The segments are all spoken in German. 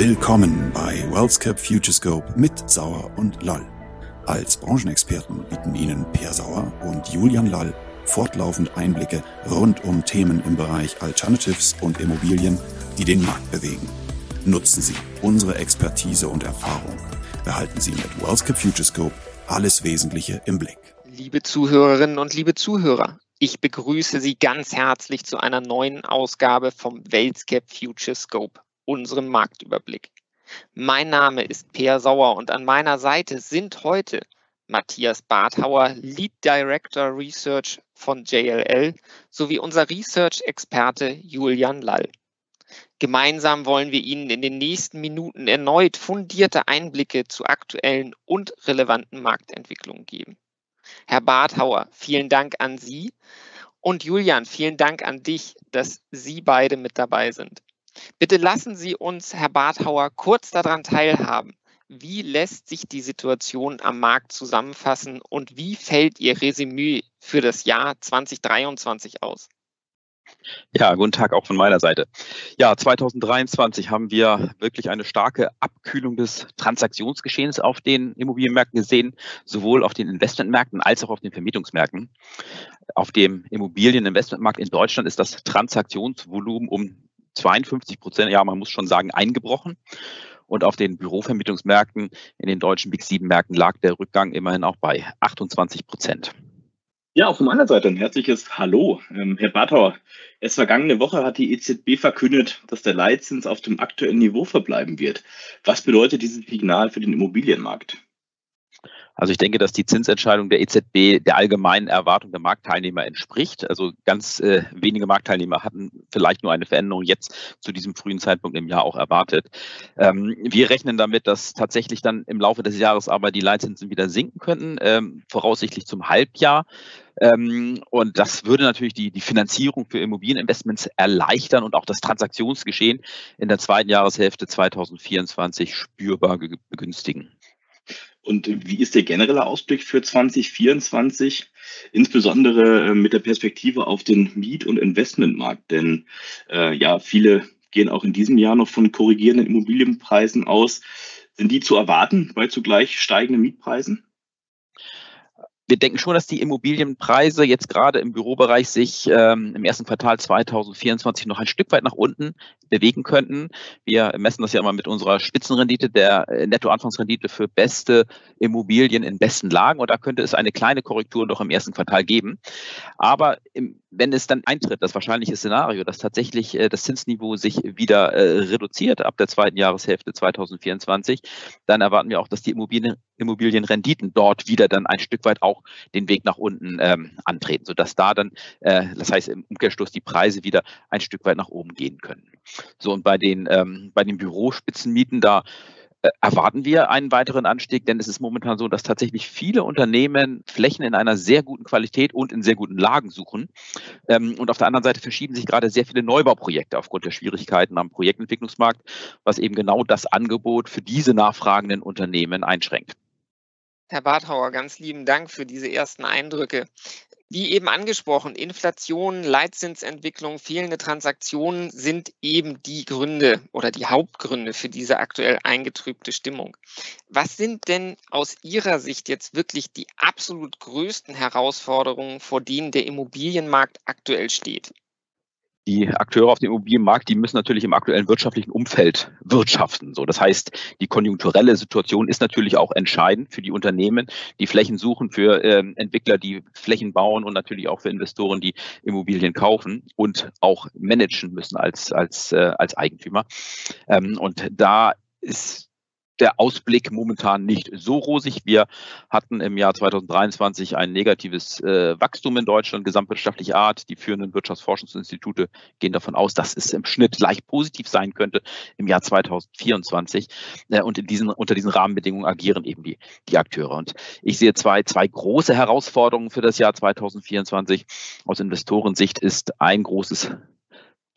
Willkommen bei WealthCap Futurescope mit Sauer und Lall. Als Branchenexperten bieten Ihnen Per Sauer und Julian Lall fortlaufend Einblicke rund um Themen im Bereich Alternatives und Immobilien, die den Markt bewegen. Nutzen Sie unsere Expertise und Erfahrung. Behalten Sie mit WealthCap Futurescope alles Wesentliche im Blick. Liebe Zuhörerinnen und liebe Zuhörer, ich begrüße Sie ganz herzlich zu einer neuen Ausgabe vom WealthCap Futurescope unserem Marktüberblick. Mein Name ist Peer Sauer und an meiner Seite sind heute Matthias Barthauer, Lead Director Research von JLL, sowie unser Research-Experte Julian Lall. Gemeinsam wollen wir Ihnen in den nächsten Minuten erneut fundierte Einblicke zu aktuellen und relevanten Marktentwicklungen geben. Herr Barthauer, vielen Dank an Sie und Julian, vielen Dank an dich, dass Sie beide mit dabei sind. Bitte lassen Sie uns, Herr Barthauer, kurz daran teilhaben. Wie lässt sich die Situation am Markt zusammenfassen und wie fällt Ihr Resümee für das Jahr 2023 aus? Ja, guten Tag auch von meiner Seite. Ja, 2023 haben wir wirklich eine starke Abkühlung des Transaktionsgeschehens auf den Immobilienmärkten gesehen, sowohl auf den Investmentmärkten als auch auf den Vermietungsmärkten. Auf dem Immobilieninvestmentmarkt in Deutschland ist das Transaktionsvolumen um 52 Prozent, ja, man muss schon sagen, eingebrochen. Und auf den Bürovermietungsmärkten in den deutschen Big Sieben Märkten lag der Rückgang immerhin auch bei 28 Prozent. Ja, auch von meiner Seite ein herzliches Hallo. Ähm, Herr Barthauer, erst vergangene Woche hat die EZB verkündet, dass der Leitzins auf dem aktuellen Niveau verbleiben wird. Was bedeutet dieses Signal für den Immobilienmarkt? Also ich denke, dass die Zinsentscheidung der EZB der allgemeinen Erwartung der Marktteilnehmer entspricht. Also ganz äh, wenige Marktteilnehmer hatten vielleicht nur eine Veränderung jetzt zu diesem frühen Zeitpunkt im Jahr auch erwartet. Ähm, wir rechnen damit, dass tatsächlich dann im Laufe des Jahres aber die Leitzinsen wieder sinken könnten, ähm, voraussichtlich zum Halbjahr. Ähm, und das würde natürlich die, die Finanzierung für Immobilieninvestments erleichtern und auch das Transaktionsgeschehen in der zweiten Jahreshälfte 2024 spürbar begünstigen. Und wie ist der generelle Ausblick für 2024, insbesondere äh, mit der Perspektive auf den Miet- und Investmentmarkt? Denn äh, ja, viele gehen auch in diesem Jahr noch von korrigierenden Immobilienpreisen aus. Sind die zu erwarten bei zugleich steigenden Mietpreisen? Wir denken schon, dass die Immobilienpreise jetzt gerade im Bürobereich sich ähm, im ersten Quartal 2024 noch ein Stück weit nach unten bewegen könnten. Wir messen das ja immer mit unserer Spitzenrendite, der äh, Nettoanfangsrendite für beste Immobilien in besten Lagen. Und da könnte es eine kleine Korrektur noch im ersten Quartal geben. Aber im, wenn es dann eintritt, das wahrscheinliche Szenario, dass tatsächlich äh, das Zinsniveau sich wieder äh, reduziert ab der zweiten Jahreshälfte 2024, dann erwarten wir auch, dass die Immobilien, Immobilienrenditen dort wieder dann ein Stück weit auch den Weg nach unten ähm, antreten, sodass da dann, äh, das heißt im Umkehrschluss, die Preise wieder ein Stück weit nach oben gehen können. So, und bei den, ähm, bei den Bürospitzenmieten, da erwarten wir einen weiteren Anstieg, denn es ist momentan so, dass tatsächlich viele Unternehmen Flächen in einer sehr guten Qualität und in sehr guten Lagen suchen. Ähm, und auf der anderen Seite verschieben sich gerade sehr viele Neubauprojekte aufgrund der Schwierigkeiten am Projektentwicklungsmarkt, was eben genau das Angebot für diese nachfragenden Unternehmen einschränkt. Herr Barthauer, ganz lieben Dank für diese ersten Eindrücke. Wie eben angesprochen, Inflation, Leitzinsentwicklung, fehlende Transaktionen sind eben die Gründe oder die Hauptgründe für diese aktuell eingetrübte Stimmung. Was sind denn aus Ihrer Sicht jetzt wirklich die absolut größten Herausforderungen, vor denen der Immobilienmarkt aktuell steht? Die Akteure auf dem Immobilienmarkt, die müssen natürlich im aktuellen wirtschaftlichen Umfeld wirtschaften. So, das heißt, die konjunkturelle Situation ist natürlich auch entscheidend für die Unternehmen, die Flächen suchen, für ähm, Entwickler, die Flächen bauen und natürlich auch für Investoren, die Immobilien kaufen und auch managen müssen als als äh, als Eigentümer. Ähm, und da ist der Ausblick momentan nicht so rosig. Wir hatten im Jahr 2023 ein negatives äh, Wachstum in Deutschland, gesamtwirtschaftlicher Art. Die führenden Wirtschaftsforschungsinstitute gehen davon aus, dass es im Schnitt leicht positiv sein könnte im Jahr 2024. Äh, und in diesen, unter diesen Rahmenbedingungen agieren eben die, die Akteure. Und ich sehe zwei, zwei große Herausforderungen für das Jahr 2024. Aus Investorensicht ist ein großes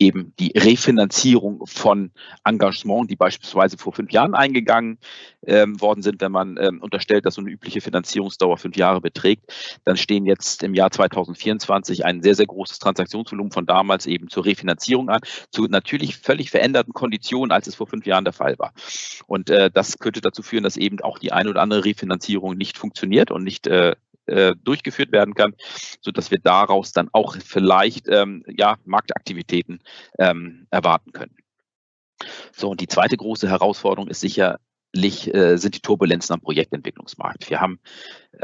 eben die Refinanzierung von Engagement, die beispielsweise vor fünf Jahren eingegangen ähm, worden sind, wenn man ähm, unterstellt, dass so eine übliche Finanzierungsdauer fünf Jahre beträgt, dann stehen jetzt im Jahr 2024 ein sehr, sehr großes Transaktionsvolumen von damals eben zur Refinanzierung an, zu natürlich völlig veränderten Konditionen, als es vor fünf Jahren der Fall war. Und äh, das könnte dazu führen, dass eben auch die eine oder andere Refinanzierung nicht funktioniert und nicht äh, äh, durchgeführt werden kann, so dass wir daraus dann auch vielleicht ähm, ja, Marktaktivitäten ähm, erwarten können. So, und die zweite große Herausforderung ist sicherlich äh, sind die Turbulenzen am Projektentwicklungsmarkt. Wir haben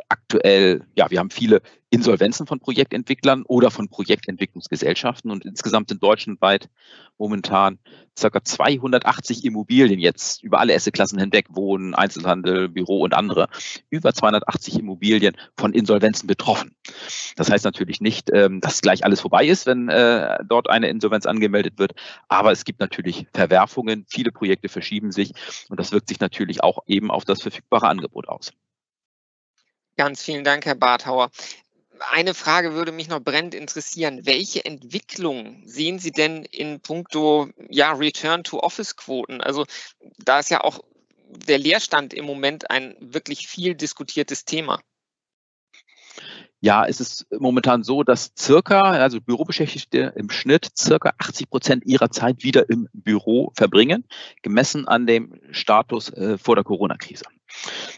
aktuell, ja, wir haben viele Insolvenzen von Projektentwicklern oder von Projektentwicklungsgesellschaften und insgesamt sind deutschlandweit momentan circa 280 Immobilien jetzt über alle Assetklassen hinweg, Wohnen, Einzelhandel, Büro und andere, über 280 Immobilien von Insolvenzen betroffen. Das heißt natürlich nicht, ähm, dass gleich alles vorbei ist, wenn äh, dort eine Insolvenz angemeldet wird, aber es gibt natürlich Verwerfungen, viele Projekte verschieben sich und das wirkt sich natürlich auch eben auf das verfügbare Angebot aus. Ganz vielen Dank, Herr Barthauer. Eine Frage würde mich noch brennend interessieren. Welche Entwicklung sehen Sie denn in puncto ja, Return-to-Office-Quoten? Also da ist ja auch der Leerstand im Moment ein wirklich viel diskutiertes Thema. Ja, es ist momentan so, dass circa, also Bürobeschäftigte im Schnitt circa 80 Prozent ihrer Zeit wieder im Büro verbringen, gemessen an dem Status äh, vor der Corona-Krise.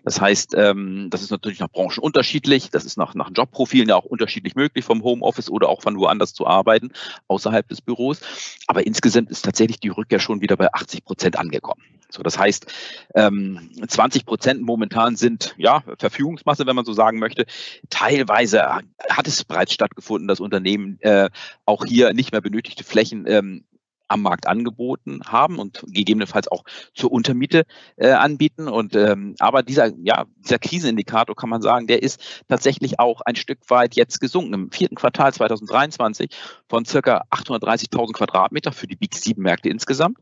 Das heißt, ähm, das ist natürlich nach Branchen unterschiedlich. Das ist nach, nach Jobprofilen ja auch unterschiedlich möglich, vom Homeoffice oder auch von woanders zu arbeiten, außerhalb des Büros. Aber insgesamt ist tatsächlich die Rückkehr schon wieder bei 80 Prozent angekommen. So, das heißt, ähm, 20 Prozent momentan sind ja Verfügungsmasse, wenn man so sagen möchte. Teilweise hat es bereits stattgefunden, dass Unternehmen äh, auch hier nicht mehr benötigte Flächen ähm, am Markt angeboten haben und gegebenenfalls auch zur Untermiete äh, anbieten. Und ähm, aber dieser, ja, dieser Krisenindikator kann man sagen, der ist tatsächlich auch ein Stück weit jetzt gesunken. Im vierten Quartal 2023 von circa 830.000 Quadratmeter für die Big 7 Märkte insgesamt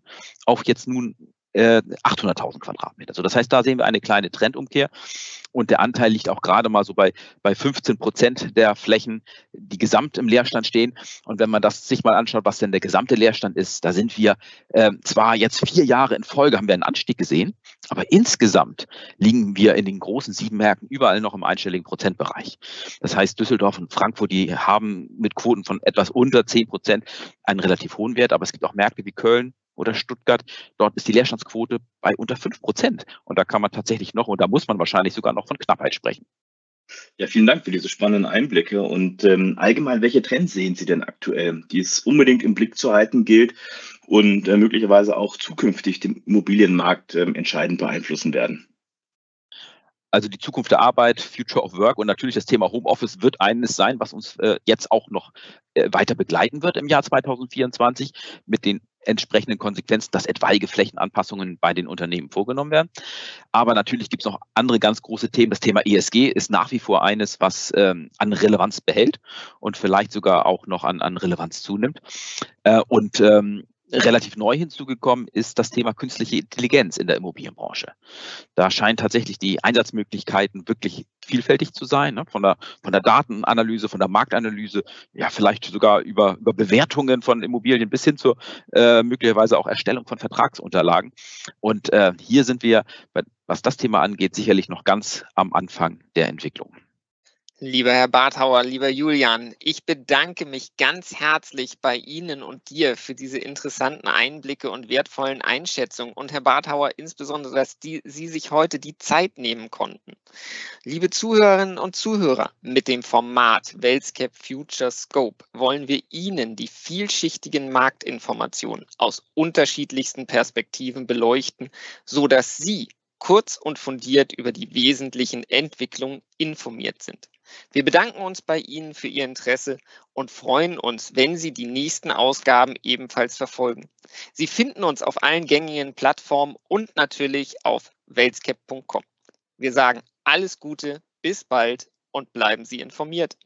auf jetzt nun 800.000 äh, Quadratmeter. So, das heißt, da sehen wir eine kleine Trendumkehr und der Anteil liegt auch gerade mal so bei, bei 15 Prozent der Flächen, die gesamt im Leerstand stehen. Und wenn man das sich mal anschaut, was denn der gesamte Leerstand ist, da sind wir äh, zwar jetzt vier Jahre in Folge haben wir einen Anstieg gesehen, aber insgesamt liegen wir in den großen sieben Märkten überall noch im einstelligen Prozentbereich. Das heißt, Düsseldorf und Frankfurt, die haben mit Quoten von etwas unter 10 Prozent einen relativ hohen Wert, aber es gibt auch Märkte wie Köln, oder Stuttgart, dort ist die Leerstandsquote bei unter fünf Prozent. Und da kann man tatsächlich noch, und da muss man wahrscheinlich sogar noch von Knappheit sprechen. Ja, vielen Dank für diese spannenden Einblicke. Und ähm, allgemein, welche Trends sehen Sie denn aktuell, die es unbedingt im Blick zu halten gilt und äh, möglicherweise auch zukünftig den Immobilienmarkt äh, entscheidend beeinflussen werden? Also die Zukunft der Arbeit, Future of Work und natürlich das Thema Homeoffice wird eines sein, was uns äh, jetzt auch noch äh, weiter begleiten wird im Jahr 2024 mit den entsprechenden Konsequenzen, dass etwaige Flächenanpassungen bei den Unternehmen vorgenommen werden. Aber natürlich gibt es noch andere ganz große Themen. Das Thema ESG ist nach wie vor eines, was ähm, an Relevanz behält und vielleicht sogar auch noch an, an Relevanz zunimmt. Äh, und ähm, relativ neu hinzugekommen ist das Thema künstliche Intelligenz in der Immobilienbranche. Da scheinen tatsächlich die Einsatzmöglichkeiten wirklich vielfältig zu sein, ne? von, der, von der Datenanalyse, von der Marktanalyse, ja vielleicht sogar über, über Bewertungen von Immobilien bis hin zur äh, möglicherweise auch Erstellung von Vertragsunterlagen. Und äh, hier sind wir, was das Thema angeht, sicherlich noch ganz am Anfang der Entwicklung. Lieber Herr Barthauer, lieber Julian, ich bedanke mich ganz herzlich bei Ihnen und dir für diese interessanten Einblicke und wertvollen Einschätzungen und Herr Barthauer insbesondere, dass die, Sie sich heute die Zeit nehmen konnten. Liebe Zuhörerinnen und Zuhörer, mit dem Format WellScape Future Scope wollen wir Ihnen die vielschichtigen Marktinformationen aus unterschiedlichsten Perspektiven beleuchten, so dass Sie kurz und fundiert über die wesentlichen Entwicklungen informiert sind. Wir bedanken uns bei Ihnen für Ihr Interesse und freuen uns, wenn Sie die nächsten Ausgaben ebenfalls verfolgen. Sie finden uns auf allen gängigen Plattformen und natürlich auf welscap.com. Wir sagen alles Gute, bis bald und bleiben Sie informiert.